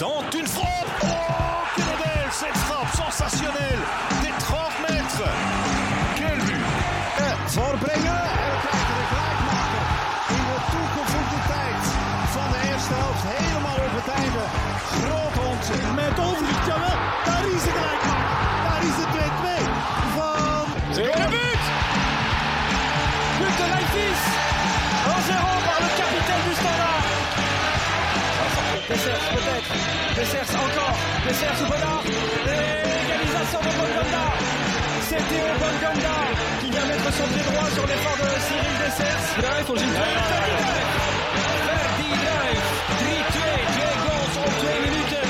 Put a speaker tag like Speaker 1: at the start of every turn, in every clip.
Speaker 1: tente une frappe. Oh, quelle belle cette frappe sensationnelle
Speaker 2: Dessers peut-être, Dessers encore, Dessers ou Bonnard Égalisation de Bongonda C'est Théo Bongonda qui vient mettre son pied droit sur l'effort de Cyril Dessers voor zijn tweede Verdi Druif 3-2, twee goals op twee minuten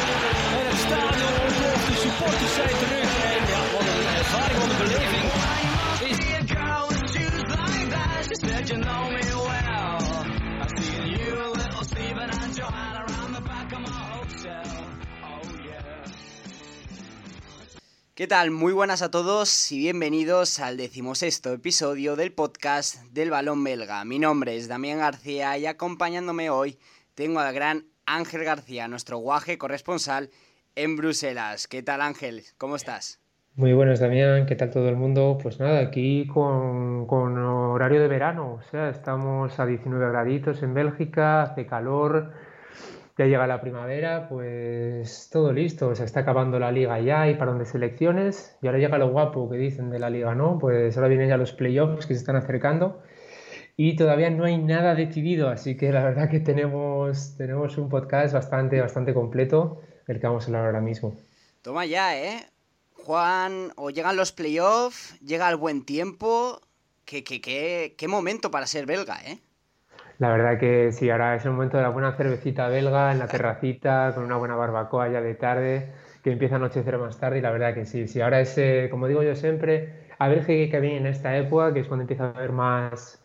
Speaker 2: En het stadion ontploft, de supporters zijn terug En ja, wat een ervaring, wat een beleving
Speaker 3: ¿Qué tal? Muy buenas a todos y bienvenidos al decimosexto episodio del podcast del balón belga. Mi nombre es Damián García y acompañándome hoy tengo al gran Ángel García, nuestro guaje corresponsal en Bruselas. ¿Qué tal Ángel? ¿Cómo estás?
Speaker 4: Muy buenas, Damián. ¿Qué tal todo el mundo? Pues nada, aquí con, con horario de verano. O sea, estamos a 19 graditos en Bélgica, hace calor, ya llega la primavera, pues todo listo. Se está acabando la liga ya y parón de selecciones. Y ahora llega lo guapo que dicen de la liga, ¿no? Pues ahora vienen ya los playoffs que se están acercando. Y todavía no hay nada decidido, así que la verdad que tenemos, tenemos un podcast bastante, bastante completo del que vamos a hablar ahora mismo.
Speaker 3: Toma ya, ¿eh? Juan, o llegan los playoffs, llega el buen tiempo. ¿Qué, qué, qué, qué momento para ser belga, ¿eh?
Speaker 4: La verdad que sí, ahora es el momento de la buena cervecita belga en la terracita, con una buena barbacoa ya de tarde, que empieza a anochecer más tarde y la verdad que sí, sí, ahora es, eh, como digo yo siempre, a ver qué, qué viene en esta época, que es cuando empieza a haber más,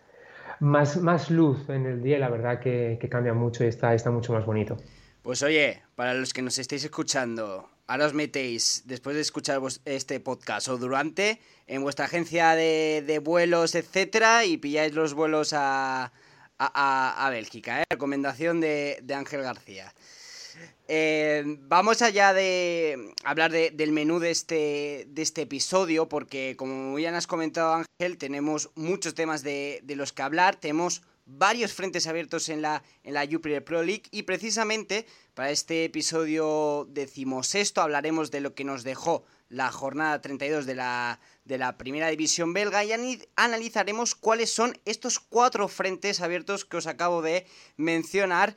Speaker 4: más, más luz en el día y la verdad que, que cambia mucho y está, está mucho más bonito.
Speaker 3: Pues oye, para los que nos estéis escuchando, ahora os metéis, después de escuchar este podcast o durante, en vuestra agencia de, de vuelos, etcétera, y pilláis los vuelos a, a, Bélgica, ¿eh? Recomendación de, de Ángel García. Eh, vamos allá de hablar de- del menú de este, de este episodio, porque como ya has comentado Ángel, tenemos muchos temas de, de los que hablar, tenemos varios frentes abiertos en la, en la Jupiler Pro League y precisamente para este episodio decimosexto hablaremos de lo que nos dejó la jornada 32 de la, de la primera división belga y analizaremos cuáles son estos cuatro frentes abiertos que os acabo de mencionar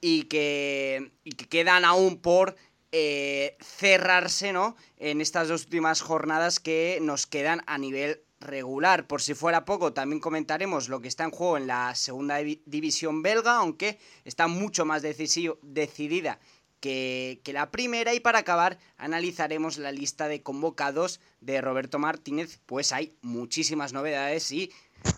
Speaker 3: y que, quedan aún por eh, cerrarse, ¿no? En estas dos últimas jornadas que nos quedan a nivel regular. Por si fuera poco, también comentaremos lo que está en juego en la segunda divi- división belga, aunque está mucho más decidida que, que la primera. Y para acabar, analizaremos la lista de convocados de Roberto Martínez, pues hay muchísimas novedades y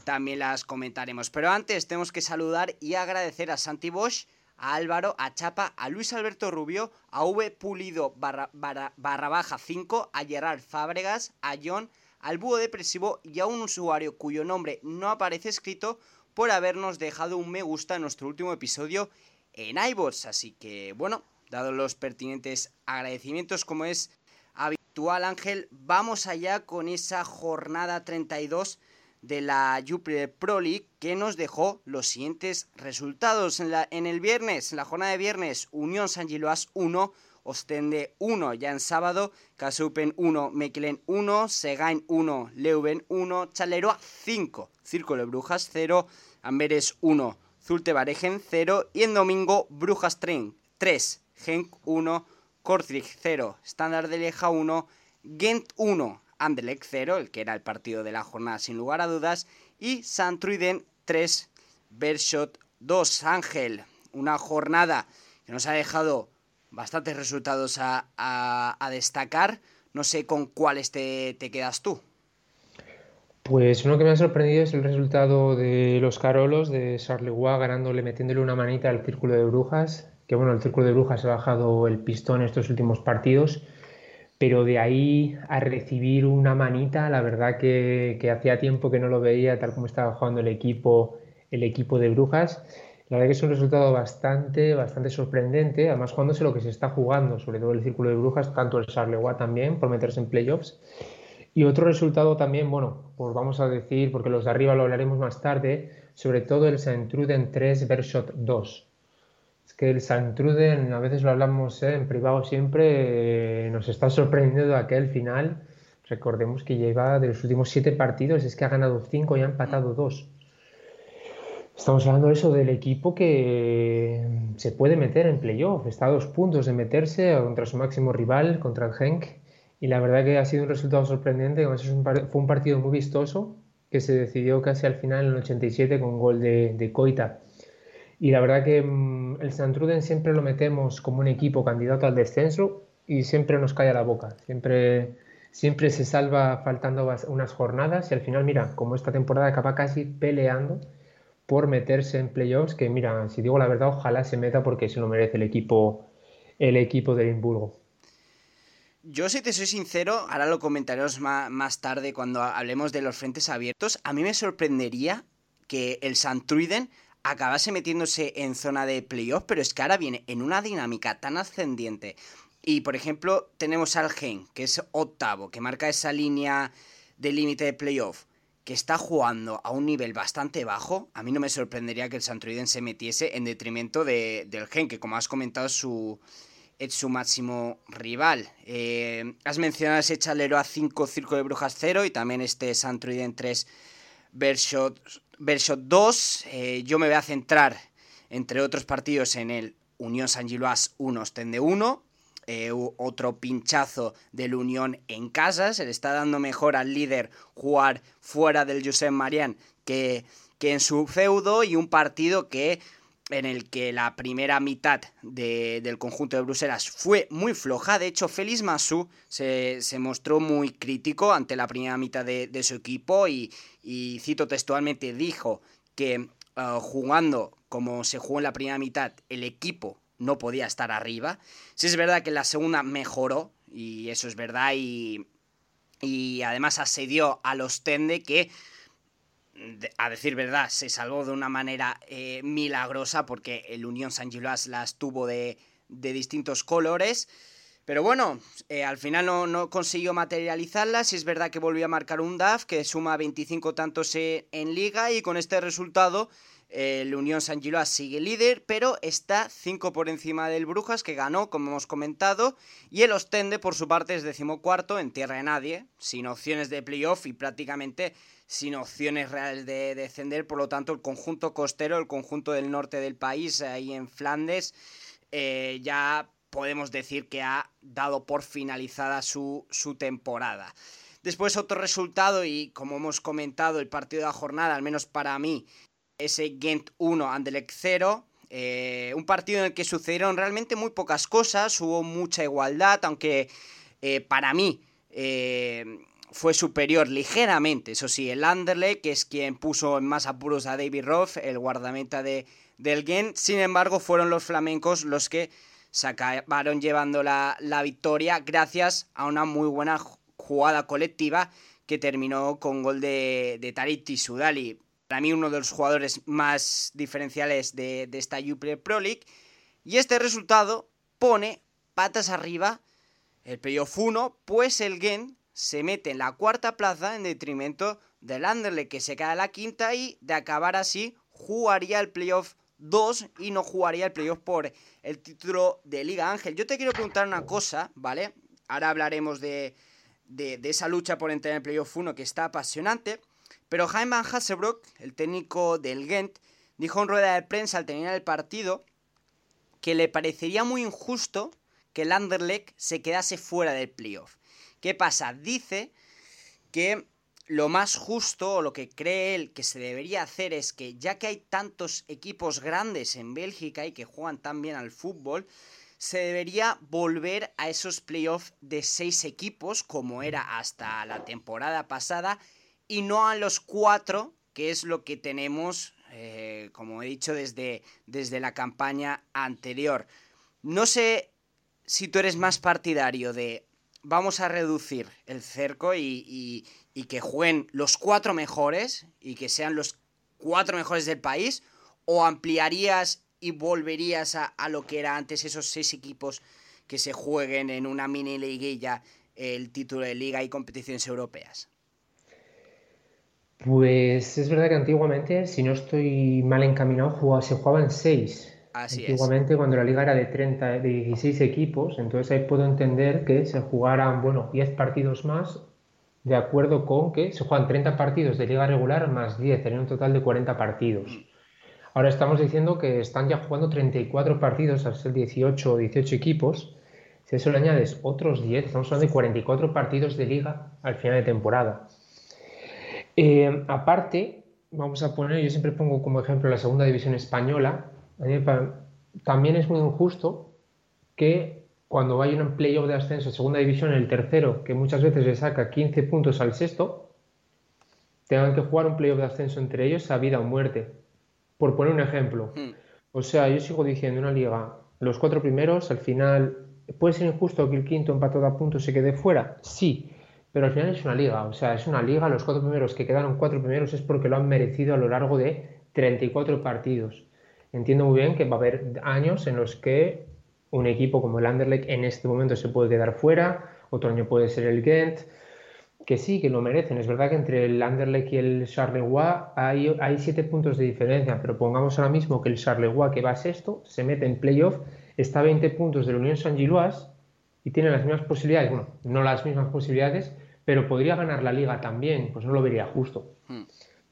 Speaker 3: también las comentaremos. Pero antes tenemos que saludar y agradecer a Santi Bosch, a Álvaro, a Chapa, a Luis Alberto Rubio, a V Pulido barra, barra- barra baja 5, a Gerard Fábregas, a John, al Búho Depresivo y a un usuario cuyo nombre no aparece escrito por habernos dejado un me gusta en nuestro último episodio en iVoox. Así que, bueno, dado los pertinentes agradecimientos como es habitual Ángel, vamos allá con esa jornada 32 de la Jupiler Pro League que nos dejó los siguientes resultados. En, la, en el viernes, en la jornada de viernes, Unión San Giloas 1, Ostende 1 ya en sábado, Kasupen 1, Mechelen 1, Segain 1, Leuven 1, Chaleroa 5, Círculo de Brujas 0, Amberes 1, Zulte Baregen 0 y en domingo Brujas Tren 3, Genk 1, Kortrijk 0, Standard de Lieja 1, Gent 1, Anderlecht 0, el que era el partido de la jornada sin lugar a dudas, y Santruiden 3, Bershot 2, Ángel. Una jornada que nos ha dejado bastantes resultados a, destacar. No sé con cuáles te, te quedas tú.
Speaker 4: Pues uno que me ha sorprendido es el resultado de los Carolos de Charleroi ganándole, metiéndole una manita al Círculo de Brujas, que bueno, el Círculo de Brujas ha bajado el pistón estos últimos partidos, pero de ahí a recibir una manita, la verdad que, que hacía tiempo que no lo veía tal como estaba jugando el equipo, el equipo de Brujas. La verdad que es un resultado bastante, bastante sorprendente, además jugándose lo que se está jugando, sobre todo el Círculo de Brujas, tanto el Charleroi también, por meterse en playoffs. Y otro resultado también, bueno, pues vamos a decir, porque los de arriba lo hablaremos más tarde, sobre todo el Saint-Truden 3 Vershot 2. Es que el Saint-Truden, a veces lo hablamos ¿eh? en privado siempre, eh, nos está sorprendiendo aquel final. Recordemos que lleva de los últimos siete partidos, es que ha ganado cinco y ha empatado dos. Estamos hablando de eso del equipo que se puede meter en playoff. Está a dos puntos de meterse contra su máximo rival, contra el Genk. Y la verdad que ha sido un resultado sorprendente. fue un partido muy vistoso que se decidió casi al final en el 87 con gol de, de Coita. Y la verdad que mm, el Santruden siempre lo metemos como un equipo candidato al descenso y siempre nos cae a la boca. Siempre, siempre se salva faltando unas jornadas y al final, mira, como esta temporada acaba casi peleando por meterse en playoffs, que mira, si digo la verdad, ojalá se meta porque se lo merece el equipo, el equipo de Edimburgo.
Speaker 3: Yo, si te soy sincero, ahora lo comentaremos más, tarde cuando hablemos de los frentes abiertos. A mí me sorprendería que el Santruiden acabase metiéndose en zona de playoff, pero es que ahora viene en una dinámica tan ascendiente. Y por ejemplo, tenemos al Gen, que es octavo, que marca esa línea de límite de playoff que está jugando a un nivel bastante bajo, a mí no me sorprendería que el Santroiden se metiese en detrimento de, del Gen, que como has comentado su, es su máximo rival. Eh, has mencionado ese chalero a 5 Circo de Brujas 0 y también este Santroiden 3 Vershot, 2. Eh, yo me voy a centrar, entre otros partidos, en el Unión San Giloas 1 Ostende 1 eh, otro pinchazo del Unión en casa. Se le está dando mejor al líder jugar fuera del Josep Marián que, que en su feudo y un partido que en el que la primera mitad del conjunto de Bruselas fue muy floja. De hecho, Félix Massou se, mostró muy crítico ante la primera mitad de, su equipo y, cito textualmente, dijo que uh, jugando como se jugó en la primera mitad, el equipo no podía estar arriba. Sí es verdad que la segunda mejoró, y eso es verdad, y, y además asedió a los Tende que, a decir verdad, se salvó de una manera eh, milagrosa porque el Unión San Giloas las tuvo de, de distintos colores. Pero bueno, eh, al final no, no, consiguió materializarlas. Y es verdad que volvió a marcar un DAF que suma 25 tantos en liga y con este resultado el Unión San Giloas sigue líder, pero está 5 por encima del Brujas, que ganó, como hemos comentado. Y el Ostende, por su parte, es decimocuarto, en tierra de nadie, sin opciones de playoff y prácticamente sin opciones reales de descender. Por lo tanto, el conjunto costero, el conjunto del norte del país, ahí en Flandes, eh, ya podemos decir que ha dado por finalizada su, su temporada. Después otro resultado y como hemos comentado el partido de la jornada, al menos para mí, ese Gent 1, Anderlecht 0. Eh, un partido en el que sucedieron realmente muy pocas cosas, hubo mucha igualdad, aunque eh, para mí fue superior ligeramente, eso sí, el Anderlecht, que es quien puso en más apuros a David Roth, el guardameta de, del Gent. Sin embargo, fueron los flamencos los que se acabaron llevando la, victoria gracias a una muy buena jugada colectiva que terminó con gol de, de Tarit Sudali para mí uno de los jugadores más diferenciales de, esta Jupiler Pro League. Y este resultado pone patas arriba el playoff 1, pues el Gen se mete en la cuarta plaza en detrimento del Anderlecht que se queda en la quinta y de acabar así jugaría el playoff 2 y no jugaría el playoff por el título de Liga Ángel. Yo te quiero preguntar una cosa, ¿vale? Ahora hablaremos de, de, esa lucha por entrar en el playoff 1 que está apasionante. Pero Jaime Van el técnico del Ghent, dijo en rueda de prensa al terminar el partido que le parecería muy injusto que el Anderlecht se quedase fuera del playoff. ¿Qué pasa? Dice que lo más justo o lo que cree él que se debería hacer es que ya que hay tantos equipos grandes en Bélgica y que juegan tan bien al fútbol, se debería volver a esos playoffs de seis equipos como era hasta la temporada pasada y no a los cuatro, que es lo que tenemos, eh, como he dicho, desde, desde la campaña anterior. No sé si tú eres más partidario de vamos a reducir el cerco y, que jueguen los cuatro mejores y que sean los cuatro mejores del país, o ampliarías y volverías a, lo que era antes esos seis equipos que se jueguen en una mini liguilla el título de liga y competiciones europeas?
Speaker 4: Pues es verdad que antiguamente, si no estoy mal encaminado, se jugaban seis.
Speaker 3: Así
Speaker 4: antiguamente,
Speaker 3: es.
Speaker 4: cuando la liga era de 30, de 16 equipos, entonces ahí puedo entender que se jugaran, bueno, 10 partidos más, de acuerdo con que se juegan 30 partidos de liga regular más 10, en un total de 40 partidos. Ahora estamos diciendo que están ya jugando 34 partidos, al ser 18 o 18 equipos. Si eso le añades otros 10, estamos hablando de 44 partidos de liga al final de temporada. Eh, aparte, vamos a poner, yo siempre pongo como ejemplo la segunda división española. También es muy injusto que cuando vaya un playoff de ascenso segunda división, el tercero, que muchas veces le saca 15 puntos al sexto, tengan que jugar un playoff de ascenso entre ellos a vida o muerte. Por poner un ejemplo. Hmm. O sea, yo sigo diciendo una liga, los cuatro primeros, al final, ¿puede ser injusto que el quinto empatado a puntos se quede fuera? Sí, pero al final es una liga, o sea, es una liga, los cuatro primeros que quedaron cuatro primeros es porque lo han merecido a lo largo de 34 partidos. Entiendo muy bien que va a haber años en los que un equipo como el Anderlecht en este momento se puede quedar fuera, otro año puede ser el Ghent, que sí, que lo merecen. Es verdad que entre el Anderlecht y el Charleroi hay, hay siete puntos de diferencia, pero pongamos ahora mismo que el Charleroi, que va a sexto, se mete en playoff, está a 20 puntos de la Unión Saint-Gilloise y tiene las mismas posibilidades, bueno, no las mismas posibilidades, pero podría ganar la liga también, pues no lo vería justo, hmm.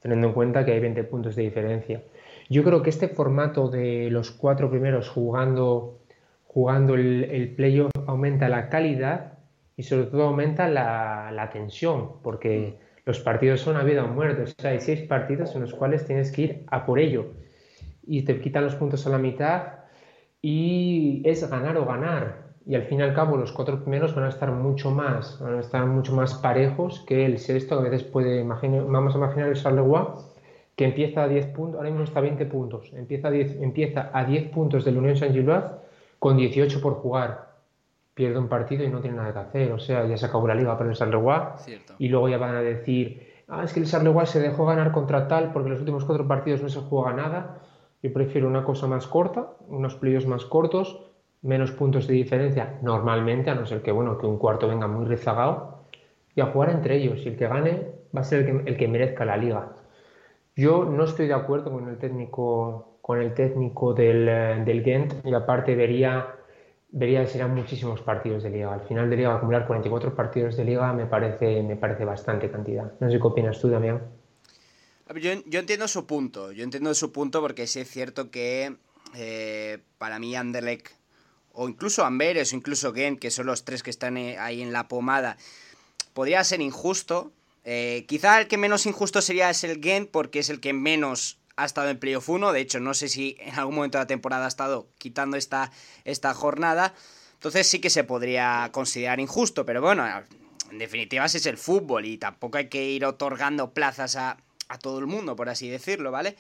Speaker 4: teniendo en cuenta que hay 20 puntos de diferencia. Yo creo que este formato de los cuatro primeros jugando, jugando el, el playoff aumenta la calidad y sobre todo aumenta la, la tensión, porque hmm. los partidos son a vida o muerte, o sea, hay seis partidos en los cuales tienes que ir a por ello. Y te quitan los puntos a la mitad y es ganar o ganar. Y al fin y al cabo los cuatro primeros van a estar mucho más, van a estar mucho más parejos que el sexto, que a veces puede, vamos a imaginar el Charleroi, que empieza a 10 puntos, ahora mismo está a 20 puntos, empieza a 10, empieza a 10 puntos del Unión Saint-Gilloise con 18 por jugar, pierde un partido y no tiene nada que hacer, o sea, ya se acabó la liga para el Charleroi, y luego ya van a decir, ah, es que el Charleroi se dejó ganar contra tal porque los últimos cuatro partidos no se juega nada, yo prefiero una cosa más corta, unos playoffs más cortos, menos puntos de diferencia normalmente, a no ser que, bueno, que un cuarto venga muy rezagado, y a jugar entre ellos. Y el que gane va a ser el que, el que merezca la liga. Yo no estoy de acuerdo con el técnico, con el técnico del, eh, del Ghent y aparte vería, vería serán muchísimos partidos de liga. Al final de liga acumular 44 partidos de liga me parece, me parece bastante cantidad. No sé qué opinas tú, Damián.
Speaker 3: Yo, entiendo su punto, yo entiendo su punto porque sí es cierto que eh, para mí Anderlecht o incluso Amberes o incluso Gent, que son los tres que están eh, ahí en la pomada, podría ser injusto. Eh, quizá el que menos injusto sería es el Gent, porque es el que menos ha estado en playoff 1. De hecho, no sé si en algún momento de la temporada ha estado quitando esta, esta jornada. Entonces sí que se podría considerar injusto, pero bueno, en definitiva es el fútbol y tampoco hay que ir otorgando plazas a, a todo el mundo, por así decirlo, ¿vale?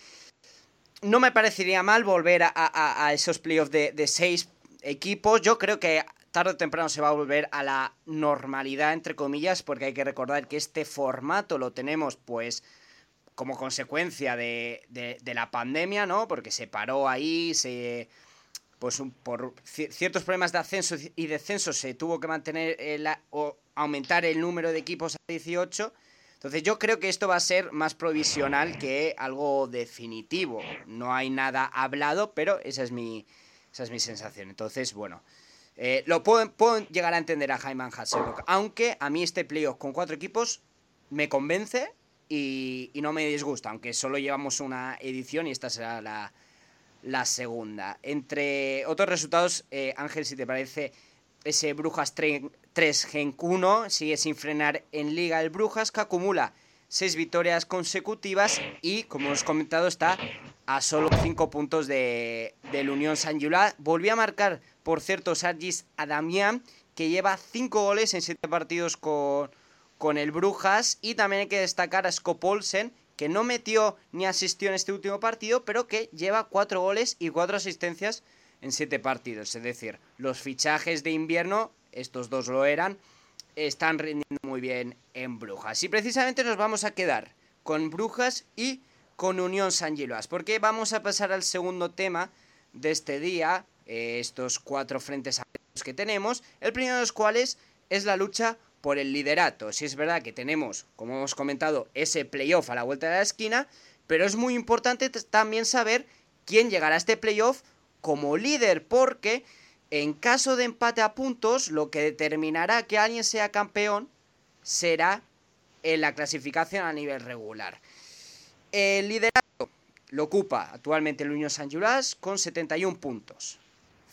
Speaker 3: No me parecería mal volver a, a, esos playoffs de, de seis equipos. Yo creo que tarde o temprano se va a volver a la normalidad, entre comillas, porque hay que recordar que este formato lo tenemos, pues, como consecuencia de, de, la pandemia, ¿no? Porque se paró ahí, se. Pues por ciertos problemas de ascenso y descenso se tuvo que mantener o aumentar el número de equipos a 18. Entonces yo creo que esto va a ser más provisional que algo definitivo. No hay nada hablado, pero esa es mi, esa es mi sensación. Entonces, bueno, eh, lo puedo, llegar a entender a Jaime Hasselhoff, aunque a mí este playoff con cuatro equipos me convence y, no me disgusta, aunque solo llevamos una edición y esta será la, la segunda. Entre otros resultados, eh, Ángel, si te parece, ese Brujas 3 Gen 1 sigue sin frenar en Liga el Brujas, que acumula seis victorias consecutivas y, como hemos comentado, está a solo 5 puntos de, del Unión San Julián. Volvió a marcar, por cierto, Sargis Adamian, que lleva 5 goles en 7 partidos con, con el Brujas. Y también hay que destacar a Skopolsen, que no metió ni asistió en este último partido, pero que lleva 4 goles y 4 asistencias en 7 partidos. Es decir, los fichajes de invierno, estos dos lo eran, están rindiendo muy bien en Brujas. Y precisamente nos vamos a quedar con Brujas y con Unión San Giloas, porque vamos a pasar al segundo tema de este día, eh, estos cuatro frentes que tenemos, el primero de los cuales es la lucha por el liderato. Si es verdad que tenemos, como hemos comentado, ese playoff a la vuelta de la esquina, pero es muy importante también saber quién llegará a este playoff como líder, porque en caso de empate a puntos, lo que determinará que alguien sea campeón será en la clasificación a nivel regular. El liderato lo ocupa actualmente el Unión San Julas con 71 puntos.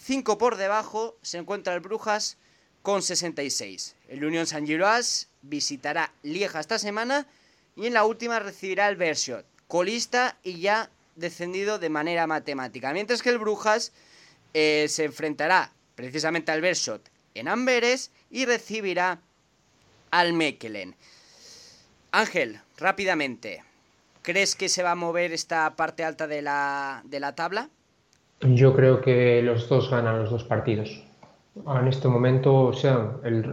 Speaker 3: 5 por debajo se encuentra el Brujas con 66. El Unión San Giloas visitará Lieja esta semana y en la última recibirá el Bershot, colista y ya descendido de manera matemática. Mientras que el Brujas eh, se enfrentará precisamente al Bershot en Amberes y recibirá al Mekelen. Ángel, rápidamente, ¿crees que se va a mover esta parte alta de la, de la tabla?
Speaker 4: Yo creo que los dos ganan los dos partidos. En este momento, o sea,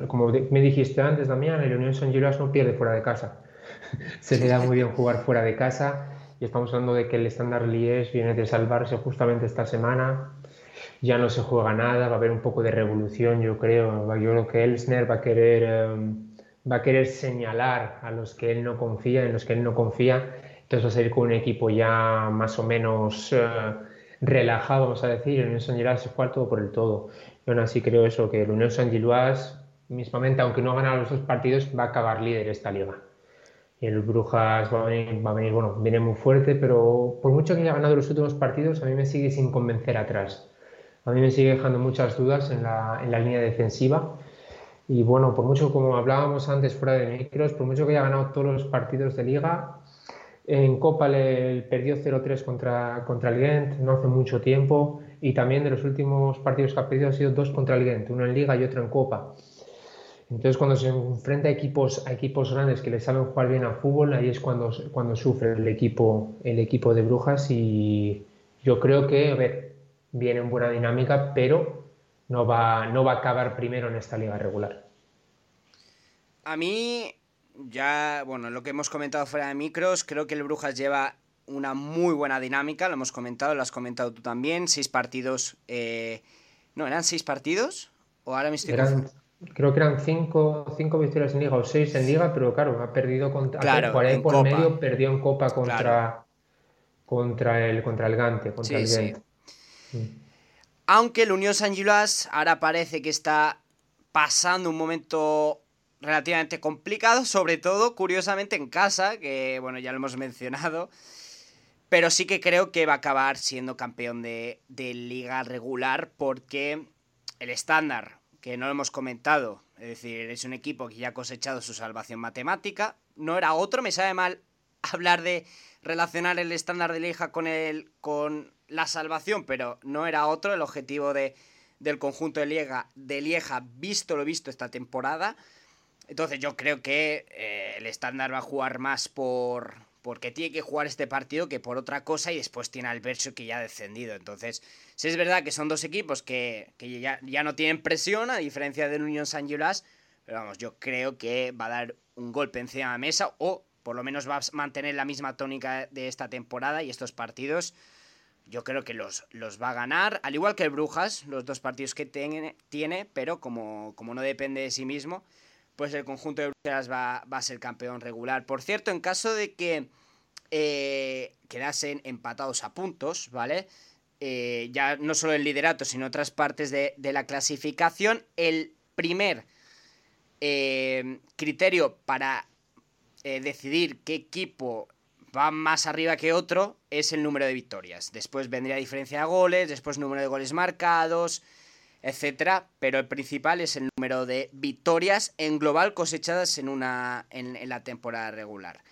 Speaker 4: como me dijiste antes, Damián, el Unión San Gilas no pierde fuera de casa. Se le da muy bien jugar fuera de casa y estamos hablando de que el estándar Lies viene de salvarse justamente esta semana. Ya no se juega nada, va a haber un poco de revolución, yo creo. Yo creo que Elsner va a querer, em, va a querer señalar a los que él no confía, en los que él no confía. Entonces va a salir con un equipo ya más o menos eh, relajado, vamos a decir. El Unión San se juega todo por el todo. Yo aún así creo eso, que el Unión San Giluas, mismamente, aunque no ha ganado los dos partidos, va a acabar líder esta liga. Y el Brujas va a, venir, va a venir, bueno, viene muy fuerte, pero por mucho que haya ganado los últimos partidos, a mí me sigue sin convencer atrás. A mí me sigue dejando muchas dudas en la, en la línea defensiva. Y bueno, por mucho como hablábamos antes fuera de micros, por mucho que haya ganado todos los partidos de liga, en Copa le perdió 0-3 contra, contra el Gent no hace mucho tiempo y también de los últimos partidos que ha perdido ha sido dos contra el Gent, uno en Liga y otro en Copa. Entonces cuando se enfrenta a equipos, a equipos grandes que le saben jugar bien al fútbol, ahí es cuando, cuando sufre el equipo, el equipo de Brujas y yo creo que, a ver, viene en buena dinámica, pero no va, no va a acabar primero en esta liga regular.
Speaker 3: A mí ya, bueno, lo que hemos comentado fuera de micros, creo que el Brujas lleva una muy buena dinámica, lo hemos comentado, lo has comentado tú también, seis partidos, eh... no, ¿eran seis partidos? ¿O ahora me estoy
Speaker 4: Creo que eran cinco, cinco victorias en Liga o seis en Liga, pero claro, ha perdido contra claro, por, en por medio, perdió en Copa contra, contra, el, contra el Gante, contra el sí.
Speaker 3: Mm. Aunque el Unión San Gilas ahora parece que está pasando un momento relativamente complicado, sobre todo, curiosamente, en casa, que bueno, ya lo hemos mencionado. Pero sí que creo que va a acabar siendo campeón de, liga regular porque el estándar, que no lo hemos comentado, es decir, es un equipo que ya ha cosechado su salvación matemática, no era otro, me sabe mal hablar de relacionar el estándar de liga con, el, con la salvación, pero no era otro el objetivo de, del conjunto de Lieja, de Lieja, visto lo visto esta temporada. Entonces yo creo que eh, el estándar va a jugar más por porque tiene que jugar este partido que por otra cosa y después tiene al Bercho que ya ha descendido. Entonces, si es verdad que son dos equipos que, ya, ya, no tienen presión, a diferencia del Unión San pero vamos, yo creo que va a dar un golpe encima de la mesa o por lo menos va a mantener la misma tónica de esta temporada y estos partidos yo creo que los, los va a ganar, al igual que el Brujas, los dos partidos que tiene, tiene pero como, como no depende de sí mismo, pues el conjunto de Bruselas va, a ser campeón regular. Por cierto, en caso de que eh, quedasen empatados a puntos, ¿vale? Eh, ya no solo el liderato, sino otras partes de, la clasificación, el primer eh, criterio para decidir qué equipo va más arriba que otro es el número de victorias. Después vendría diferencia de goles, después número de goles marcados, etcétera, pero el principal es el número de victorias en global cosechadas en, una, en, la temporada regular.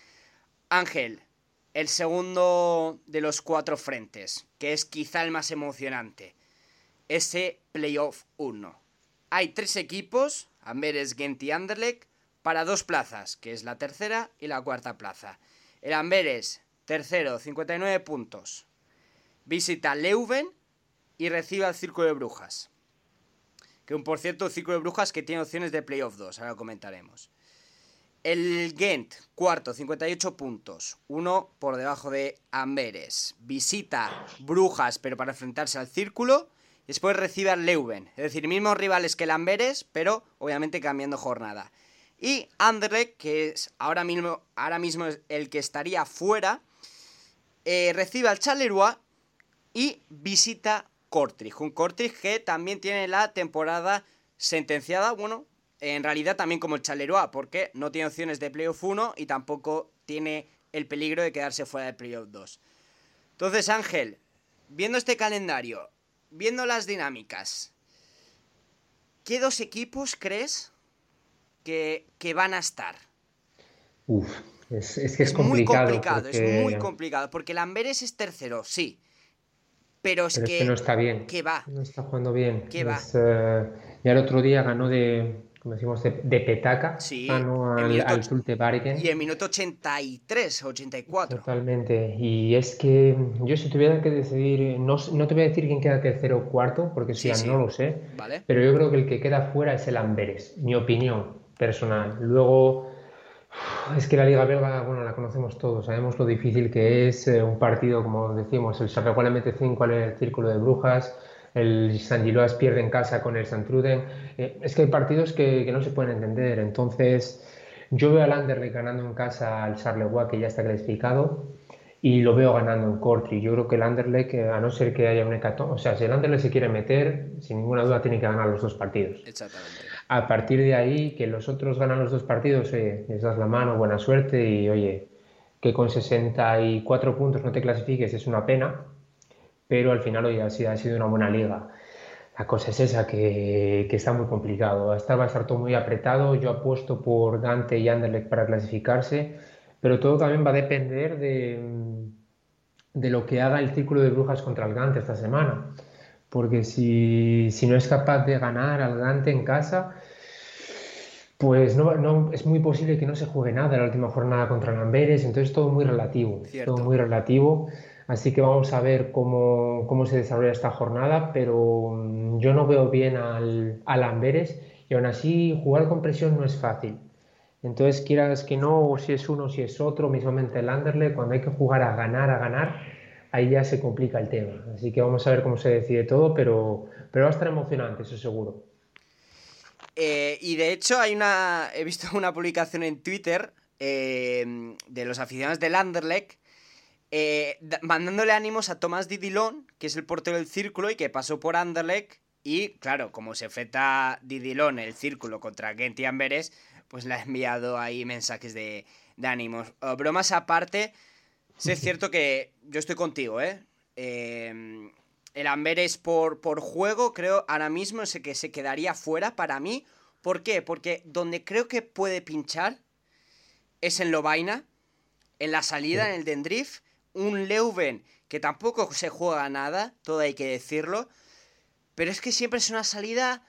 Speaker 3: Ángel, el segundo de los cuatro frentes, que es quizá el más emocionante, ese playoff 1. Hay tres equipos, Amberes, Gent y Anderlecht, para dos plazas, que es la tercera y la cuarta plaza. El Amberes, tercero, 59 puntos. Visita Leuven y recibe al Círculo de Brujas. Que un por cierto, Círculo de Brujas que tiene opciones de Playoff 2, ahora lo comentaremos. El Ghent, cuarto, 58 puntos. Uno por debajo de Amberes. Visita Brujas, pero para enfrentarse al círculo. Después recibe al Leuven. Es decir, mismos rivales que el Amberes, pero obviamente cambiando jornada. Y Anderlecht, que es ahora mismo, ahora mismo es el que estaría fuera, eh, recibe al Charleroi y visita Kortrijk. Un Kortrijk que también tiene la temporada sentenciada, bueno, en realidad también como el Charleroi, porque no tiene opciones de playoff 1 y tampoco tiene el peligro de quedarse fuera de playoff 2. Entonces, Ángel, viendo este calendario, viendo las dinámicas, ¿qué dos equipos crees que, que van a estar?
Speaker 4: Uf, es, es que es, complicado.
Speaker 3: Muy complicado,
Speaker 4: porque...
Speaker 3: es muy complicado, porque el Amberes es tercero, sí. Pero es,
Speaker 4: Pero
Speaker 3: que,
Speaker 4: es que no está bien.
Speaker 3: que va.
Speaker 4: No está jugando bien.
Speaker 3: Que va.
Speaker 4: Es, eh, ya el otro día ganó de, como decimos, de, de petaca.
Speaker 3: Sí,
Speaker 4: Ganó
Speaker 3: en
Speaker 4: al,
Speaker 3: minuto
Speaker 4: al Zulte.
Speaker 3: Y en minuto 83, 84.
Speaker 4: Totalmente. Y es que yo si tuviera que decidir, no, no te voy a decir quién queda tercero o cuarto, porque
Speaker 3: Sí, sí.
Speaker 4: no lo sé,
Speaker 3: ¿Vale?
Speaker 4: pero yo creo que el que queda fuera es el Amberes, mi opinión personal. Luego, es que la Liga Belga, bueno, la conocemos todos, sabemos lo difícil que es eh, un partido, como decimos, el Charleroi le mete 5 al Círculo de Brujas, el San Giloas pierde en casa con el Santruden. Eh, es que hay partidos que, no se pueden entender, entonces... Yo veo al Anderlecht ganando en casa al Charleroi, que ya está clasificado, y lo veo ganando en Kortrijk. Yo creo que el Anderlecht, eh, a no ser que haya un hecatombe, o sea, si el Anderlecht se quiere meter, sin ninguna duda tiene que ganar los dos partidos.
Speaker 3: Exactamente.
Speaker 4: A partir de ahí, que los otros ganan los dos partidos, oye, les das la mano, buena suerte, y oye, que con 64 puntos no te clasifiques es una pena, pero al final, oye, ha sido, ha sido una buena liga. La cosa es esa, que, está muy complicado. Va a estar, va a estar todo muy apretado. Yo apuesto por Gante y Anderlecht para clasificarse, pero todo también va a depender de, de lo que haga el Círculo de Brujas contra el Gante esta semana. Porque si, si no es capaz de ganar al Gante en casa, pues no, no, es muy posible que no se juegue nada la última jornada contra el Amberes. Entonces todo muy relativo.
Speaker 3: Cierto.
Speaker 4: Todo muy relativo. Así que vamos a ver cómo, cómo se desarrolla esta jornada, pero mm, yo no veo bien al, al Amberes y aún así jugar con presión no es fácil. Entonces, quieras que no, o si es uno o si es otro, mismamente el Anderlecht, cuando hay que jugar a ganar, a ganar, ahí ya se complica el tema. Así que vamos a ver cómo se decide todo, pero, pero va a estar emocionante, eso seguro.
Speaker 3: Eh, y de hecho, hay una. He visto una publicación en Twitter eh, de los aficionados del Anderlecht. eh, mandándole ánimos a Tomás Didilón, que es el portero del círculo y que pasó por Anderlecht. Y claro, como se enfrenta Didilón el círculo contra Gent y Amberes, pues le ha enviado ahí mensajes de, de ánimos. Eh, bromas aparte, sí es cierto que yo estoy contigo, ¿eh? Eh, el Amberes por, por juego, creo ahora mismo el que se quedaría fuera para mí. ¿Por qué? Porque donde creo que puede pinchar es en Lobaina, en la salida, en el Dendrift. Un Leuven que tampoco se juega nada, todo hay que decirlo. Pero es que siempre es una salida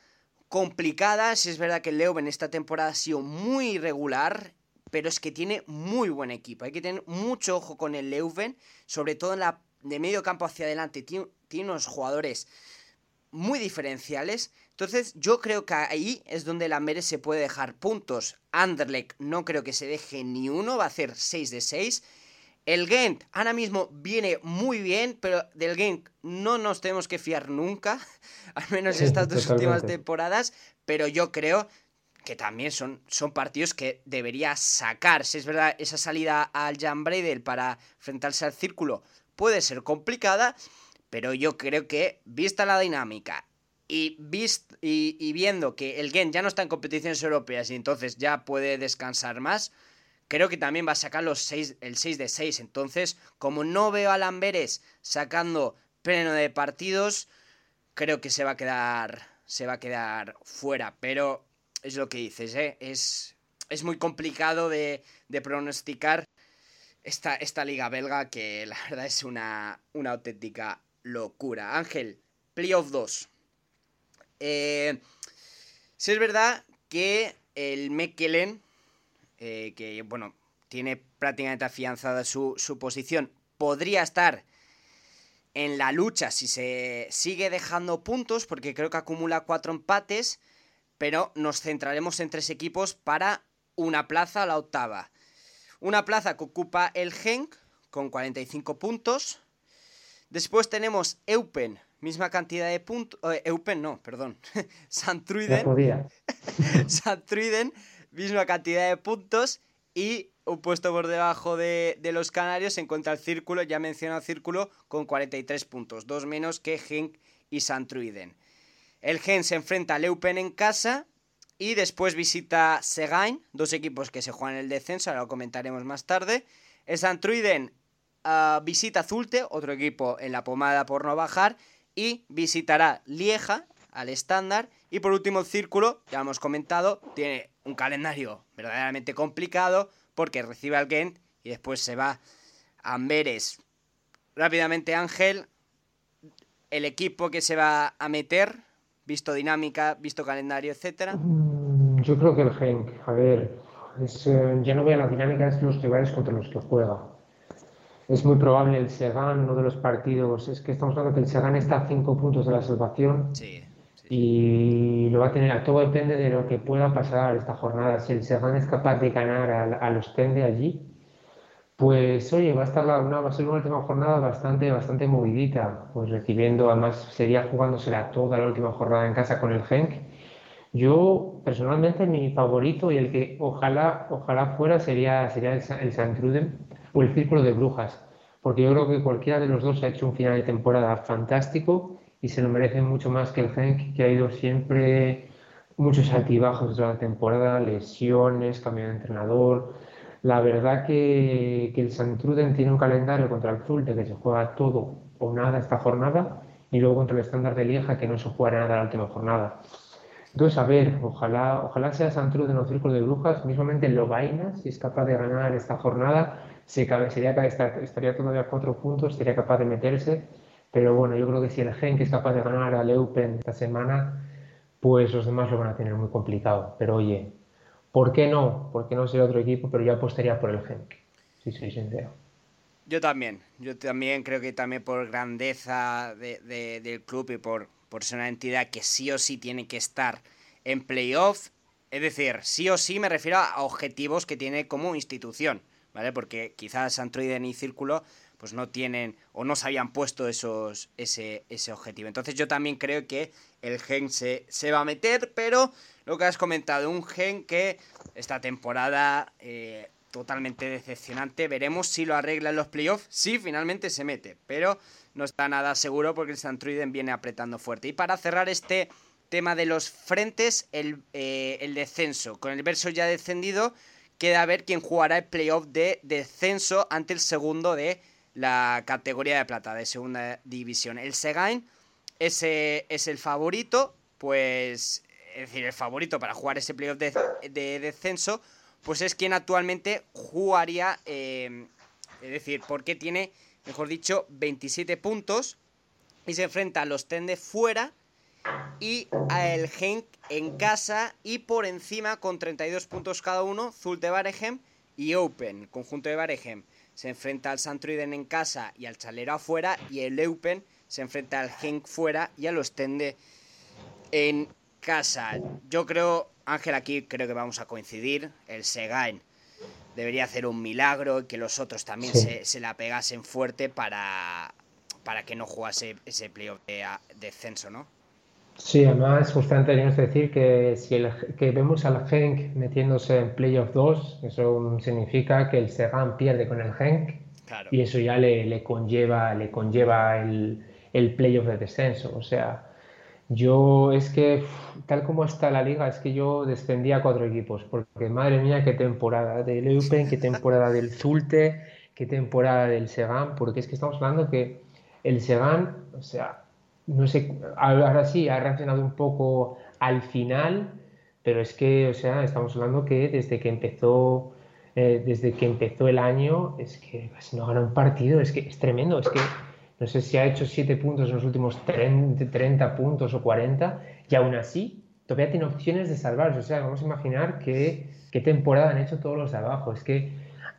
Speaker 3: complicada. Si es verdad que el Leuven esta temporada ha sido muy irregular, pero es que tiene muy buen equipo. Hay que tener mucho ojo con el Leuven, sobre todo en la de medio campo hacia adelante. Tiene, tiene unos jugadores muy diferenciales. Entonces, yo creo que ahí es donde Amberes se puede dejar puntos. Anderlecht no creo que se deje ni uno, va a hacer 6 de 6. El Gent ahora mismo viene muy bien, pero del Gent no nos tenemos que fiar nunca, al menos
Speaker 4: Sí,
Speaker 3: estas dos últimas temporadas, pero yo creo que también son, son partidos que debería sacar. Si es verdad, esa salida al Jan Breidel para enfrentarse al círculo puede ser complicada, pero yo creo que, vista la dinámica y, vist- y, viendo que el Gent ya no está en competiciones europeas y entonces ya puede descansar más, creo que también va a sacar los seis, el 6 de 6. Entonces, como no veo a Lamberes sacando pleno de partidos, creo que se va a quedar, se va a quedar fuera. Pero es lo que dices, ¿eh? es, es muy complicado de, de pronosticar esta, esta liga belga que la verdad es una, una auténtica locura. Ángel, Playoff 2. Eh, si es verdad que el Mekelen, eh, que bueno, tiene prácticamente afianzada su, su posición, podría estar en la lucha si se sigue dejando puntos, porque creo que acumula cuatro empates, pero nos centraremos en tres equipos para una plaza a la octava. Una plaza que ocupa el Genk con 45 puntos. Después tenemos Eupen, misma cantidad de puntos. Eh, Eupen no, perdón. Santruiden. Santruiden, misma cantidad de puntos. Y un puesto por debajo de, los Canarios se encuentra el Círculo, ya mencionado el Círculo, con 43 puntos, dos menos que Genk y Santruiden. El Genk se enfrenta al Eupen en casa y después visita Segain, dos equipos que se juegan el descenso, ahora lo comentaremos más tarde. El Santruiden visita Zulte, otro equipo en la pomada por no bajar, y visitará Lieja al estándar. Y por último el Círculo, ya hemos comentado, tiene un calendario verdaderamente complicado porque recibe al Gent y después se va a Amberes. Rápidamente Ángel, el equipo que se va a meter, visto dinámica, visto calendario, etcétera.
Speaker 4: Yo creo que el Genk, a ver, eh, ya no veo la dinámica de los rivales contra los que juega. Es muy probable el Segan, uno de los partidos, es que estamos hablando que el Segan está a cinco puntos de la salvación.
Speaker 3: Sí
Speaker 4: y lo va a tener. Todo depende de lo que pueda pasar esta jornada. Si el Serrano es capaz de ganar a, los Tende allí, pues oye, va a estar una, va a ser una última jornada bastante, bastante movidita, pues recibiendo, además sería jugándosela toda la última jornada en casa con el Genk. Yo personalmente mi favorito y el que ojalá, ojalá fuera sería, sería el, el San Truden o el Círculo de Brujas, porque yo creo que cualquiera de los dos ha hecho un final de temporada fantástico y se lo merecen mucho más que el Genk, que ha ido siempre muchos altibajos de la temporada, lesiones, cambio de entrenador. La verdad que, que el Santruden tiene un calendario contra el Zulte que se juega todo o nada esta jornada y luego contra el estándar de Lieja que no se juega nada la última jornada. Entonces, a ver, ojalá, ojalá sea Santruden o Círculo de Brujas, mismamente Lobaina, si es capaz de ganar esta jornada, se, sería, estaría todavía a cuatro puntos, sería capaz de meterse pero bueno, yo creo que si el Genk es capaz de ganar al Eupen esta semana, pues los demás lo van a tener muy complicado. Pero oye, ¿por qué no? ¿Por qué no ser otro equipo? Pero yo apostaría por el Genk, si soy sincero.
Speaker 3: Yo también, yo también creo que también por grandeza del club y por, por ser una entidad que sí o sí tiene que estar en playoff, es decir, sí o sí me refiero a objetivos que tiene como institución, ¿vale? Porque quizás Android y Círculo pues no tienen o no se habían puesto esos, ese, ese objetivo. Entonces yo también creo que el gen se, se va a meter, pero lo que has comentado, un gen que esta temporada eh, totalmente decepcionante. Veremos si lo arregla en los playoffs. Sí, finalmente se mete, pero no está nada seguro porque el Santruiden viene apretando fuerte. Y para cerrar este tema de los frentes, el, eh, el descenso. Con el verso ya descendido, queda a ver quién jugará el playoff de descenso ante el segundo de la categoría de plata de segunda división. El Segain ese es el favorito, pues, es decir, el favorito para jugar ese playoff de, descenso, pues es quien actualmente jugaría, eh, es decir, porque tiene, mejor dicho, 27 puntos y se enfrenta a los Tende fuera y a el Genk en casa y por encima con 32 puntos cada uno, Zulte Baregem y Open, conjunto de Baregem se enfrenta al Santruiden en casa y al Chalero afuera, y el Eupen se enfrenta al Genk fuera y a los Tende en casa. Yo creo, Ángel, aquí creo que vamos a coincidir. El Segain debería hacer un milagro y que los otros también se, la pegasen fuerte para, para que no jugase ese playoff de descenso, ¿no?
Speaker 4: Sí, además justamente tenemos que decir que si el, que vemos al Genk metiéndose en Playoff 2, eso significa que el Segan pierde con el Genk y eso ya le, le, conlleva, le conlleva el, el Playoff de descenso. O sea, yo es que tal como está la liga, es que yo descendía a cuatro equipos, porque madre mía, qué temporada del Eupen, qué temporada del Zulte, qué temporada del Segan, porque es que estamos hablando que el Segan, o sea, no sé, ahora sí ha reaccionado un poco al final, pero es que, o sea, estamos hablando que desde que empezó, eh, desde que empezó el año, es que casi no gana un partido, es que es tremendo, es que no sé si ha hecho 7 puntos en los últimos 30, puntos o 40, y aún así todavía tiene opciones de salvarse, o sea, vamos a imaginar qué, qué temporada han hecho todos los de abajo, es que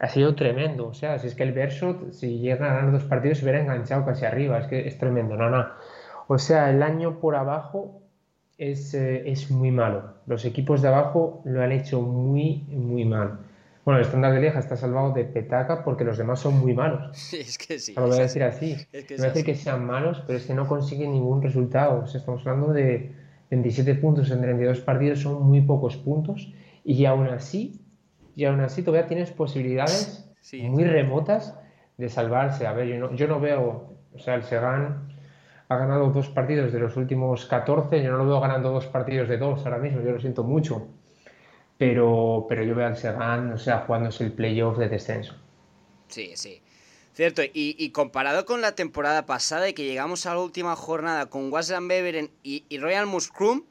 Speaker 4: ha sido tremendo, o sea, si es que el Verso, si llega a ganar dos partidos, se hubiera enganchado casi arriba, es que es tremendo, no, no. O sea, el año por abajo es, eh, es muy malo. Los equipos de abajo lo han hecho muy, muy mal. Bueno, el estándar de Lieja está salvado de petaca porque los demás son muy malos.
Speaker 3: Sí, es que sí.
Speaker 4: Lo voy a decir así.
Speaker 3: Es que
Speaker 4: no voy a
Speaker 3: es
Speaker 4: decir que sean malos, pero es que no consiguen ningún resultado. O sea, estamos hablando de 27 puntos en 32 partidos, son muy pocos puntos. Y aún así, y aún así todavía tienes posibilidades
Speaker 3: Sí.
Speaker 4: muy remotas de salvarse. A ver, yo no, yo no veo, o sea, el Segan ha ganado dos partidos de los últimos 14, yo no lo veo ganando dos partidos de dos ahora mismo, yo lo siento mucho. Pero, pero yo veo al Segan, o sea, jugándose el playoff de descenso.
Speaker 3: Sí, sí. Cierto, y, comparado con la temporada pasada y que llegamos a la última jornada con Wasland Beveren y, Royal Muskrum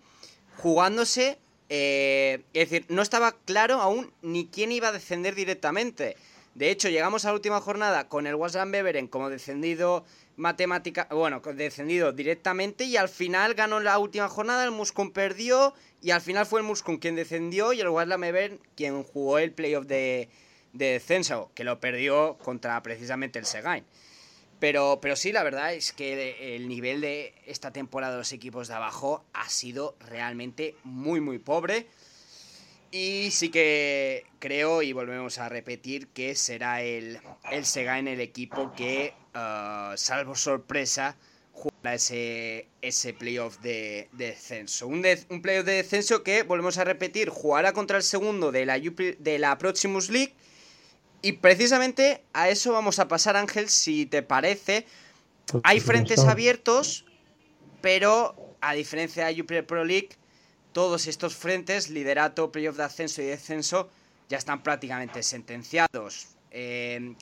Speaker 3: jugándose, eh, es decir, no estaba claro aún ni quién iba a descender directamente. De hecho, llegamos a la última jornada con el Wasland Beveren como descendido matemática, bueno, descendido directamente y al final ganó la última jornada, el Muscum perdió y al final fue el Muscum quien descendió y el Beveren quien jugó el playoff de, de descenso, que lo perdió contra precisamente el Segain. Pero, pero sí, la verdad es que el nivel de esta temporada de los equipos de abajo ha sido realmente muy, muy pobre. Y sí que creo, y volvemos a repetir, que será el, el Segain el equipo que, ah, salvo sorpresa, jugará ese, ese playoff de, de descenso. Un, de- un playoff de descenso que, volvemos a repetir, jugará contra el segundo de la, de la Proximus League. Y precisamente a eso vamos a pasar, Ángel, si te parece. Hay frentes abiertos, pero a diferencia de la Jupiler Pro League, todos estos frentes, liderato, playoff de ascenso y descenso, ya están prácticamente sentenciados.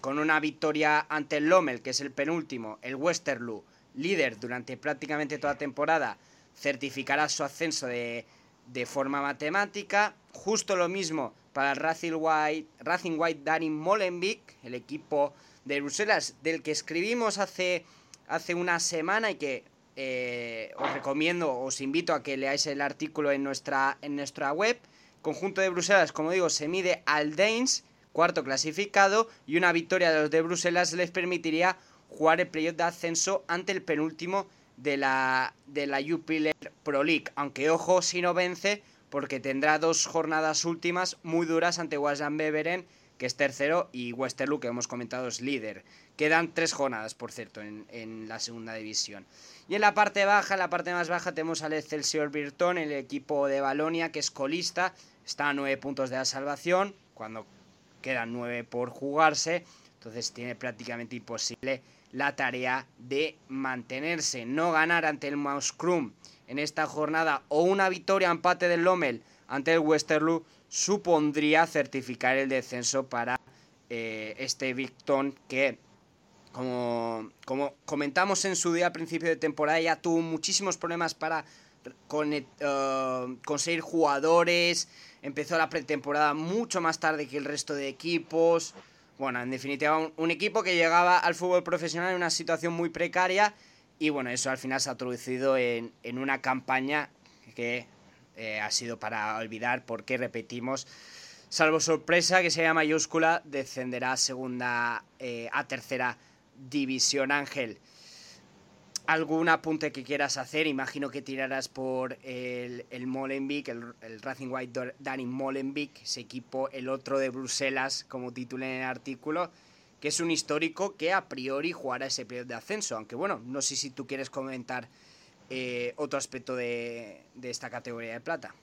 Speaker 3: Con una victoria ante el Lommel, que es el penúltimo, el Westerlo, líder durante prácticamente toda temporada, certificará su ascenso de, de forma matemática. Justo lo mismo para el Racing White, Racing White Darin Molenbeek, el equipo de Bruselas, del que escribimos hace, hace una semana y que eh, os recomiendo, os invito a que leáis el artículo en nuestra, en nuestra web. Conjunto de Bruselas, como digo, se mide al Danes, cuarto clasificado, y una victoria de los de Bruselas les permitiría jugar el playoff de ascenso ante el penúltimo de la, de la Jupiler Pro League. Aunque ojo si no vence, porque tendrá dos jornadas últimas muy duras ante Wasan Beveren, que es tercero, y Westerlo, que hemos comentado, es líder. Quedan tres jornadas, por cierto, en, en la segunda división. Y en la parte baja, en la parte más baja, tenemos al Excelsior Virton, el equipo de Balonia, que es colista, está a nueve puntos de la salvación, cuando quedan nueve por jugarse, entonces tiene prácticamente imposible la tarea de mantenerse, no ganar ante el Mauskrum en esta jornada o una victoria empate del Lommel ante el Westerlo supondría certificar el descenso para eh, este Victon que como, como comentamos en su día a principio de temporada ya tuvo muchísimos problemas para conect- eh, conseguir jugadores empezó la pretemporada mucho más tarde que el resto de equipos bueno, en definitiva, un, equipo que llegaba al fútbol profesional en una situación muy precaria y bueno, eso al final se ha traducido en, en una campaña que eh, ha sido para olvidar porque, repetimos, salvo sorpresa que sea mayúscula, descenderá a segunda, eh, a tercera división, Ángel. ¿Algún apunte que quieras hacer? Imagino que tirarás por el, el Molenbeek, el, el, Racing White Daring Molenbeek, ese equipo, el otro de Bruselas, como titula en el artículo, que es un histórico que a priori jugará ese periodo de ascenso. Aunque bueno, no sé si tú quieres comentar eh, otro aspecto de, de, esta categoría de plata.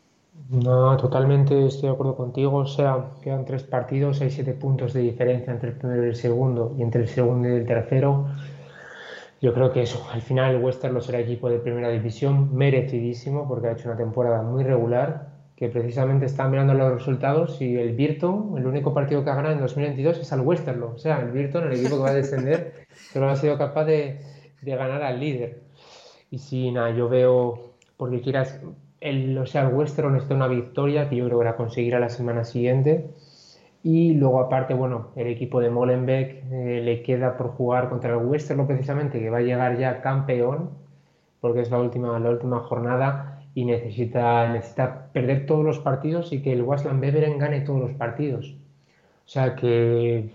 Speaker 4: No, totalmente estoy de acuerdo contigo. O sea, quedan tres partidos, hay siete puntos de diferencia entre el primero y el segundo, y entre el segundo y el tercero. Yo creo que eso, al final el Westerlo será equipo de primera división, merecidísimo, porque ha hecho una temporada muy regular, que precisamente está mirando los resultados y el Birton, el único partido que ha ganado en 2022 es al Westerlo. O sea, el Birton, el equipo que va a descender, solo ha sido capaz de, de ganar al líder. Y si, nada, yo veo, porque quieras, el, o sea, el Westerlo necesita una victoria que yo creo que la conseguirá la semana siguiente. Y luego aparte, bueno, el equipo de Molenbeek eh, le queda por jugar contra el Westerlo precisamente, que va a llegar ya campeón, porque es la última, la última jornada y necesita, necesita perder todos los partidos y que el Wasland Beveren gane todos los partidos. O sea que,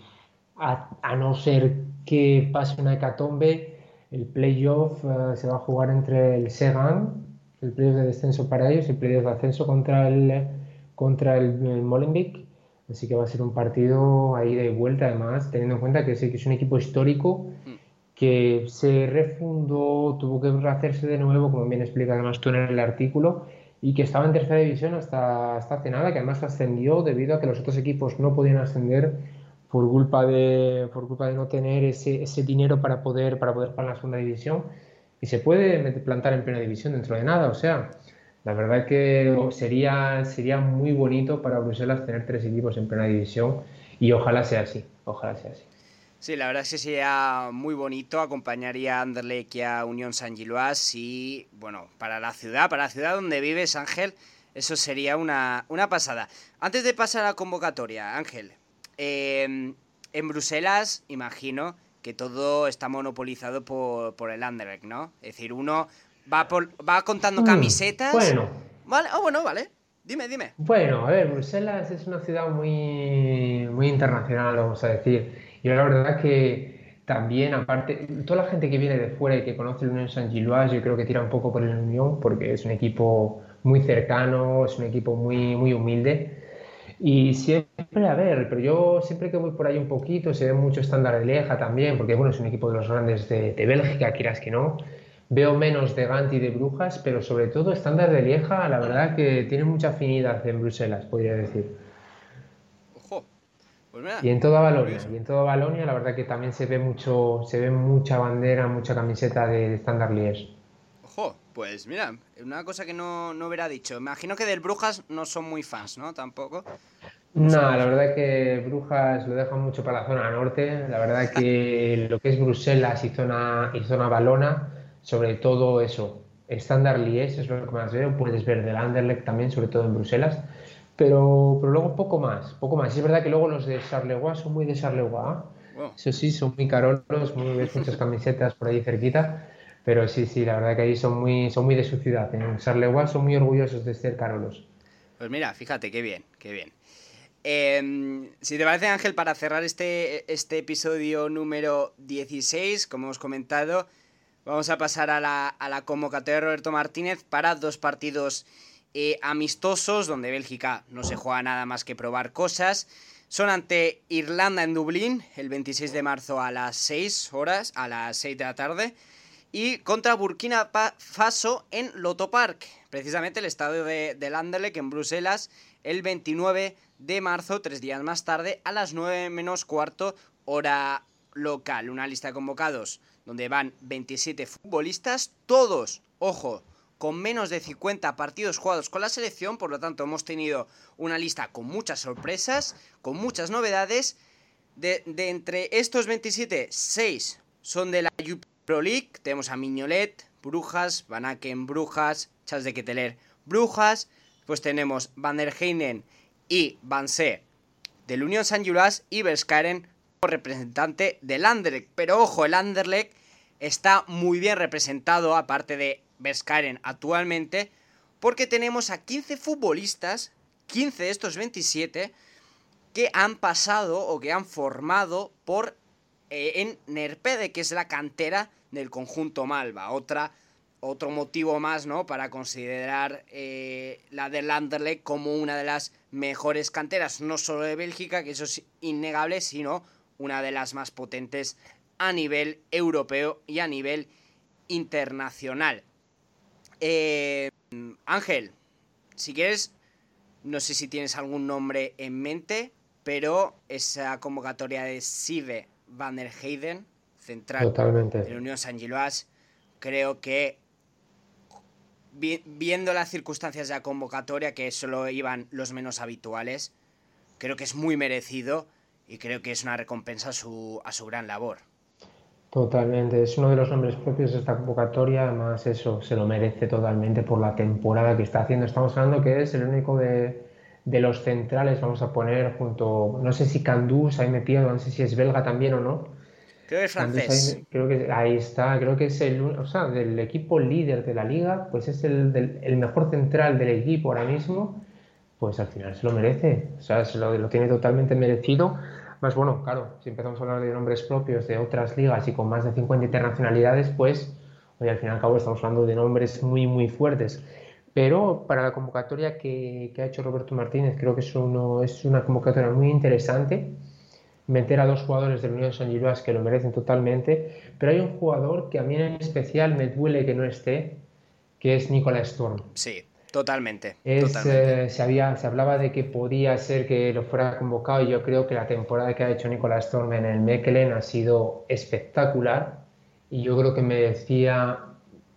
Speaker 4: a, no ser que pase una hecatombe, el playoff uh, se va a jugar entre el Segan el playoff de descenso para ellos el playoff de ascenso contra el, contra el, Molenbeek. Así que va a ser un partido ahí de vuelta, además, teniendo en cuenta que es, un equipo histórico mm. que se refundó, tuvo que rehacerse de nuevo, como bien explica además tú en el artículo, y que estaba en tercera división hasta, hasta hace nada, que además ascendió debido a que los otros equipos no podían ascender por culpa de, por culpa de no tener ese, ese dinero para poder, para poder para la segunda división y se puede plantar en primera división dentro de nada. O sea, la verdad que sería, sería muy bonito para Bruselas tener tres equipos en primera división y ojalá sea así, ojalá sea así.
Speaker 3: Sí, la verdad es que sería muy bonito, acompañaría a Anderlecht y a Unión San Gilois y, bueno, para la ciudad, para la ciudad donde vives, Ángel, eso sería una, una pasada. Antes de pasar a la convocatoria, Ángel, eh, en Bruselas, imagino que todo está monopolizado por, por el Anderlecht, ¿no? Es decir, uno va, por, va contando mm, camisetas.
Speaker 4: Bueno.
Speaker 3: Vale, oh, bueno, vale. Dime, dime.
Speaker 4: Bueno, a ver, Bruselas es una ciudad muy, muy internacional, vamos a decir. Y la verdad que también, aparte, toda la gente que viene de fuera y que conoce el Unión San Gilois, yo creo que tira un poco por el Unión, porque es un equipo muy cercano, es un equipo muy, muy humilde. Y siempre, a ver, pero yo siempre que voy por ahí un poquito, se ve mucho estándar de Lieja también, porque bueno, es un equipo de los grandes de, Bélgica, quieras que no. Veo menos de Gant y de Brujas, pero sobre todo estándar de Lieja, la verdad que tiene mucha afinidad en Bruselas, podría decir.
Speaker 3: Ojo, pues
Speaker 4: Y en toda Balonia, y en toda Balonia, la verdad que también se ve mucho, se ve mucha bandera, mucha camiseta de estándar Liège.
Speaker 3: Ojo, pues mira, una cosa que no, no hubiera dicho. Imagino que del Brujas no son muy fans, ¿no? Tampoco.
Speaker 4: No, la verdad que Brujas lo deja mucho para la zona norte. La verdad que lo que es Bruselas y zona, y zona Balona, sobre todo eso, estándar Lies es lo que más veo. Puedes ver del Anderlecht también, sobre todo en Bruselas. Pero, pero luego poco más, poco más. Es verdad que luego los de Charleroi son muy de Charleroi. Eso sí, son muy carolos, muy, ves muchas camisetas por ahí cerquita. Pero sí, sí, la verdad que ahí son muy, son muy de su ciudad. En Charleroi son muy orgullosos de ser carolos.
Speaker 3: Pues mira, fíjate, qué bien, qué bien. Em, si te parece, Ángel, para cerrar este, este episodio número 16, como hemos comentado, vamos a pasar a la, convocatoria de Roberto Martínez para dos partidos eh, amistosos, donde Bélgica no se juega nada más que probar cosas. Son ante Irlanda en Dublín, el 26 de marzo a las 6 horas, a las 6 de la tarde, y contra Burkina Faso en Loto Park, precisamente el estadio de, de Anderlecht en Bruselas, el 29 de marzo, tres días más tarde, a las 9 menos cuarto, hora local. Una lista de convocados donde van 27 futbolistas, todos, ojo, con menos de 50 partidos jugados con la selección, por lo tanto hemos tenido una lista con muchas sorpresas, con muchas novedades. De, entre estos 27, 6 son de la Pro League, tenemos a Miñolet, Brujas, Van Aken, Brujas, Charles de Keteler, Brujas, pues tenemos Van der Heinen y Van C del Unión San Julas y Verskaren como representante del Anderlecht. Pero ojo, el Anderlecht está muy bien representado, aparte de Verskaren actualmente, porque tenemos a 15 futbolistas, 15 de estos 27, que han pasado o que han formado por eh, en Nerpede, que es la cantera del conjunto Malva. Otra otro motivo más, ¿no? Para considerar eh, la del Anderlecht como una de las mejores canteras, no solo de Bélgica, que eso es innegable, sino una de las más potentes a nivel europeo y a nivel internacional. Eh, Ángel, si quieres, no sé si tienes algún nombre en mente, pero esa convocatoria de Sive van der Heyden, central de la Unión San Giloas, creo que viendo las circunstancias de la convocatoria, que solo iban los menos habituales, creo que es muy merecido y creo que es una recompensa a su, a su gran labor.
Speaker 4: Totalmente, es uno de los nombres propios de esta convocatoria, además eso se lo merece totalmente por la temporada que está haciendo. Estamos hablando que es el único de, de los centrales, vamos a poner junto, no sé si Candús, ahí me pierdo, no sé si es belga también o no,
Speaker 3: Creo que es francés.
Speaker 4: creo que ahí está, creo que es el, o sea, del equipo líder de la liga, pues es el, el mejor central del equipo ahora mismo, pues al final se lo merece, o sea, se lo, tiene totalmente merecido. Más bueno, claro, si empezamos a hablar de nombres propios de otras ligas y con más de 50 internacionalidades, pues Hoy al fin y al cabo estamos hablando de nombres muy, muy fuertes. Pero para la convocatoria que, ha hecho Roberto Martínez, creo que es, una convocatoria muy interesante. Meter a dos jugadores del Unión San Giluas que lo merecen totalmente. Pero hay un jugador que a mí en especial me duele que no esté, que es Nicolás Storm.
Speaker 3: Sí, Totalmente.
Speaker 4: Eh, se, había, se hablaba de que podía ser que lo fuera convocado y yo creo que la temporada que ha hecho Nicolás Storm en el Mechelen ha sido espectacular y yo creo que merecía,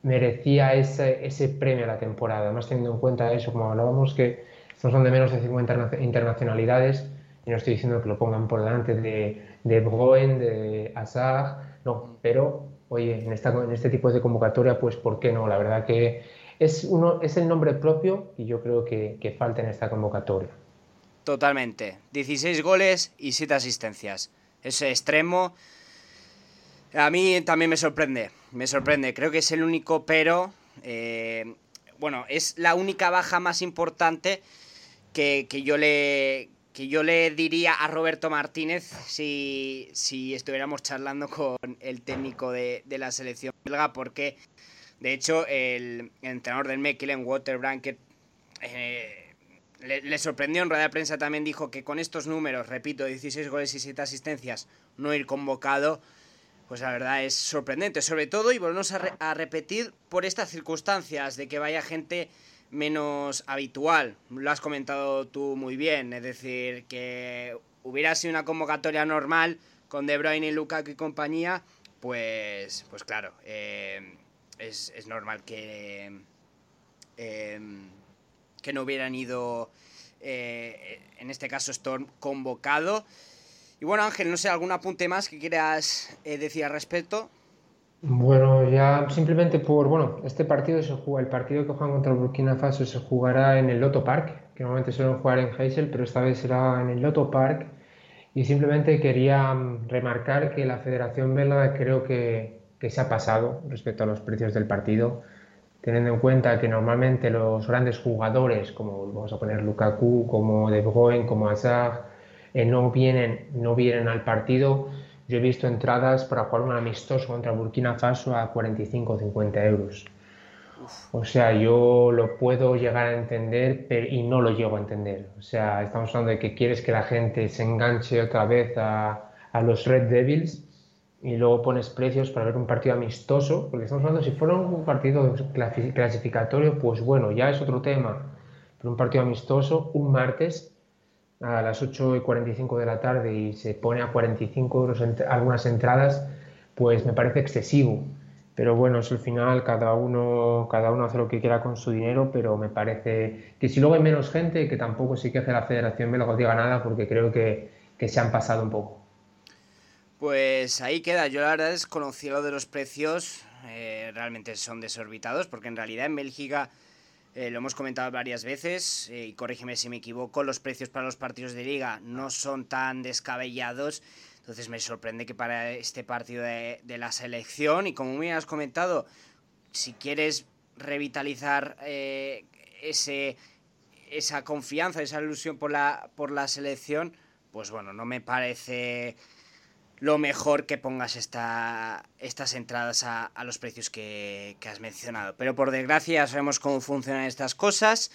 Speaker 4: merecía ese, ese premio a la temporada. Además, teniendo en cuenta eso, como hablábamos, que son de menos de 50 internacionalidades y no estoy diciendo que lo pongan por delante de, de Broen, de Azar, no, pero oye, en, esta, en este tipo de convocatoria, pues ¿por qué no? La verdad que es, uno, es el nombre propio y yo creo que, que falta en esta convocatoria.
Speaker 3: Totalmente. 16 goles y 7 asistencias. Ese extremo a mí también me sorprende. Me sorprende. Creo que es el único pero... Eh, bueno, es la única baja más importante que, que, yo le que yo le diría a Roberto Martínez si, si estuviéramos charlando con el técnico de, de la selección belga, porque de hecho, el, entrenador del Mechelen, Walter Branket, eh, le, sorprendió en rueda de prensa. También dijo que con estos números, repito, 16 goles y 7 asistencias, no ir convocado, pues la verdad es sorprendente. Sobre todo, y volvemos a, repetir, por estas circunstancias de que vaya gente menos habitual. Lo has comentado tú muy bien, es decir, que hubiera sido una convocatoria normal con De Bruyne y Lukaku y compañía, pues, pues claro, eh, es, normal que, em, que no hubieran ido, eh, en este caso Storm, convocado. Y bueno, Ángel, no sé, ¿algún apunte más que quieras eh, decir al respecto?
Speaker 4: Bueno, ya simplemente por, bueno, este partido se juega, el partido que juegan contra Burkina Faso se jugará en el Loto Park, que normalmente suelen jugar en Heysel, pero esta vez será en el Loto Park. Y simplemente quería mm, remarcar que la Federación Belga creo que que se ha pasado respecto a los precios del partido, teniendo en cuenta que normalmente los grandes jugadores, como vamos a poner Lukaku, como De Bruyne, como Hazard, eh, no, vienen, no vienen al partido. Yo he visto entradas para jugar un amistoso contra Burkina Faso a 45 o 50 euros. O sea, yo lo puedo llegar a entender pero, y no lo llego a entender. O sea, estamos hablando de que quieres que la gente se enganche otra vez a, a los Red Devils y luego pones precios para ver un partido amistoso, porque estamos hablando, si fuera un partido clasificatorio, pues bueno, ya es otro tema, pero un partido amistoso, un martes a las 8 y 45 de la tarde y se pone a 45 euros algunas entradas, pues me parece excesivo. Pero bueno, es el final, cada uno, cada uno hace lo que quiera con su dinero, pero me parece que si luego hay menos gente, que tampoco sí que hace la federación me lo diga nada, porque creo que, que se han pasado un poco.
Speaker 3: Pues ahí queda. Yo la verdad desconocí lo de los precios. Eh, realmente son desorbitados porque en realidad en Bélgica, eh, lo hemos comentado varias veces, eh, y corrígeme si me equivoco, los precios para los partidos de liga no son tan descabellados. Entonces me sorprende que para este partido de, la selección, y como me has comentado, si quieres revitalizar ese, esa confianza, esa ilusión por la, por la selección, pues bueno, no me parece lo mejor que pongas esta, estas entradas a, los precios que, has mencionado. Pero por desgracia sabemos cómo funcionan estas cosas.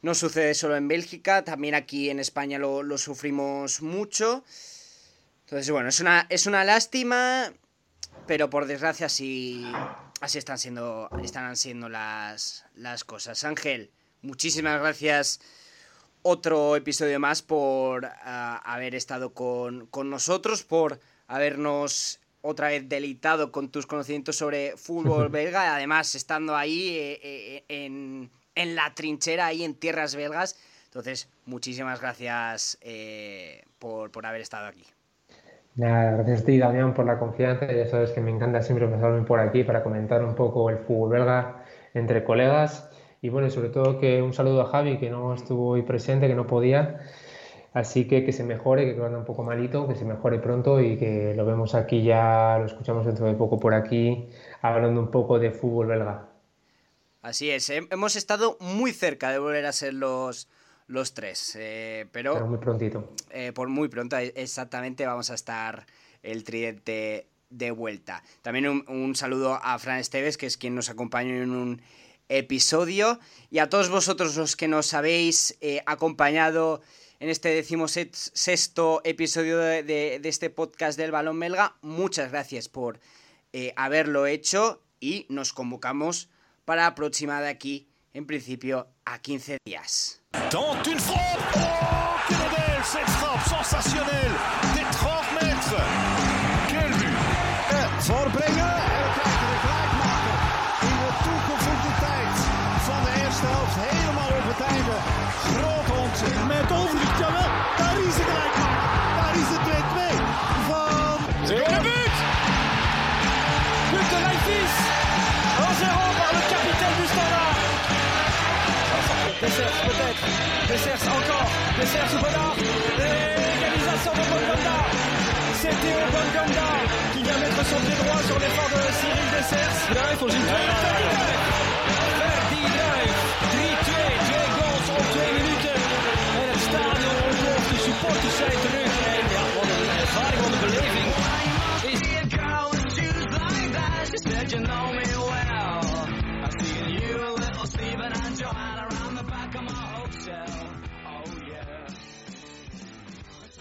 Speaker 3: No sucede solo en Bélgica, también aquí en España lo, sufrimos mucho. Entonces, bueno, es una, es una lástima, pero por desgracia así, así están siendo, están siendo las, las cosas. Ángel, muchísimas gracias otro episodio más por ah, haber estado con, nosotros, por habernos otra vez deleitado con tus conocimientos sobre fútbol belga, además estando ahí eh, eh, en, en, la trinchera, ahí en tierras belgas. Entonces, muchísimas gracias eh, por, por, haber estado aquí.
Speaker 4: Nada, gracias a ti, Damián, por la confianza. Ya sabes que me encanta siempre pasarme por aquí para comentar un poco el fútbol belga entre colegas. Y bueno, sobre todo que un saludo a Javi, que no estuvo hoy presente, que no podía. Así que que se mejore, que anda un poco malito, que se mejore pronto y que lo vemos aquí ya, lo escuchamos dentro de poco por aquí, hablando un poco de fútbol belga.
Speaker 3: Así es, hemos estado muy cerca de volver a ser los, los tres, eh, pero,
Speaker 4: muy prontito.
Speaker 3: Eh, por muy pronto, exactamente, vamos a estar el tridente de vuelta. También un, un saludo a Fran Esteves, que es quien nos acompañó en un episodio, y a todos vosotros los que nos habéis eh, acompañado en este decimosexto episodio de, este podcast del balón belga. Muchas gracias por eh, haberlo hecho y nos convocamos para la de aquí, en principio, a 15 días.
Speaker 1: Tente
Speaker 5: eerste helft. Helemaal op het einde. Grote ontzien.
Speaker 6: Met overzicht, jawel. Daar is de gelijkmaker. Daar is de 2-2 van...
Speaker 2: Le but But de Leipzig 1-0 par le capitaine du Standard Dessers peut-être, Dessers encore, Dessers ou Bonnard, égalisation de Bongonda C'est Théo Bongonda qui vient mettre son pied droit sur l'effort de Cyril Dessers. Là, il faut Gilles supporters zijn terug. En ja, wat een ervaring, wat een beleving. Is...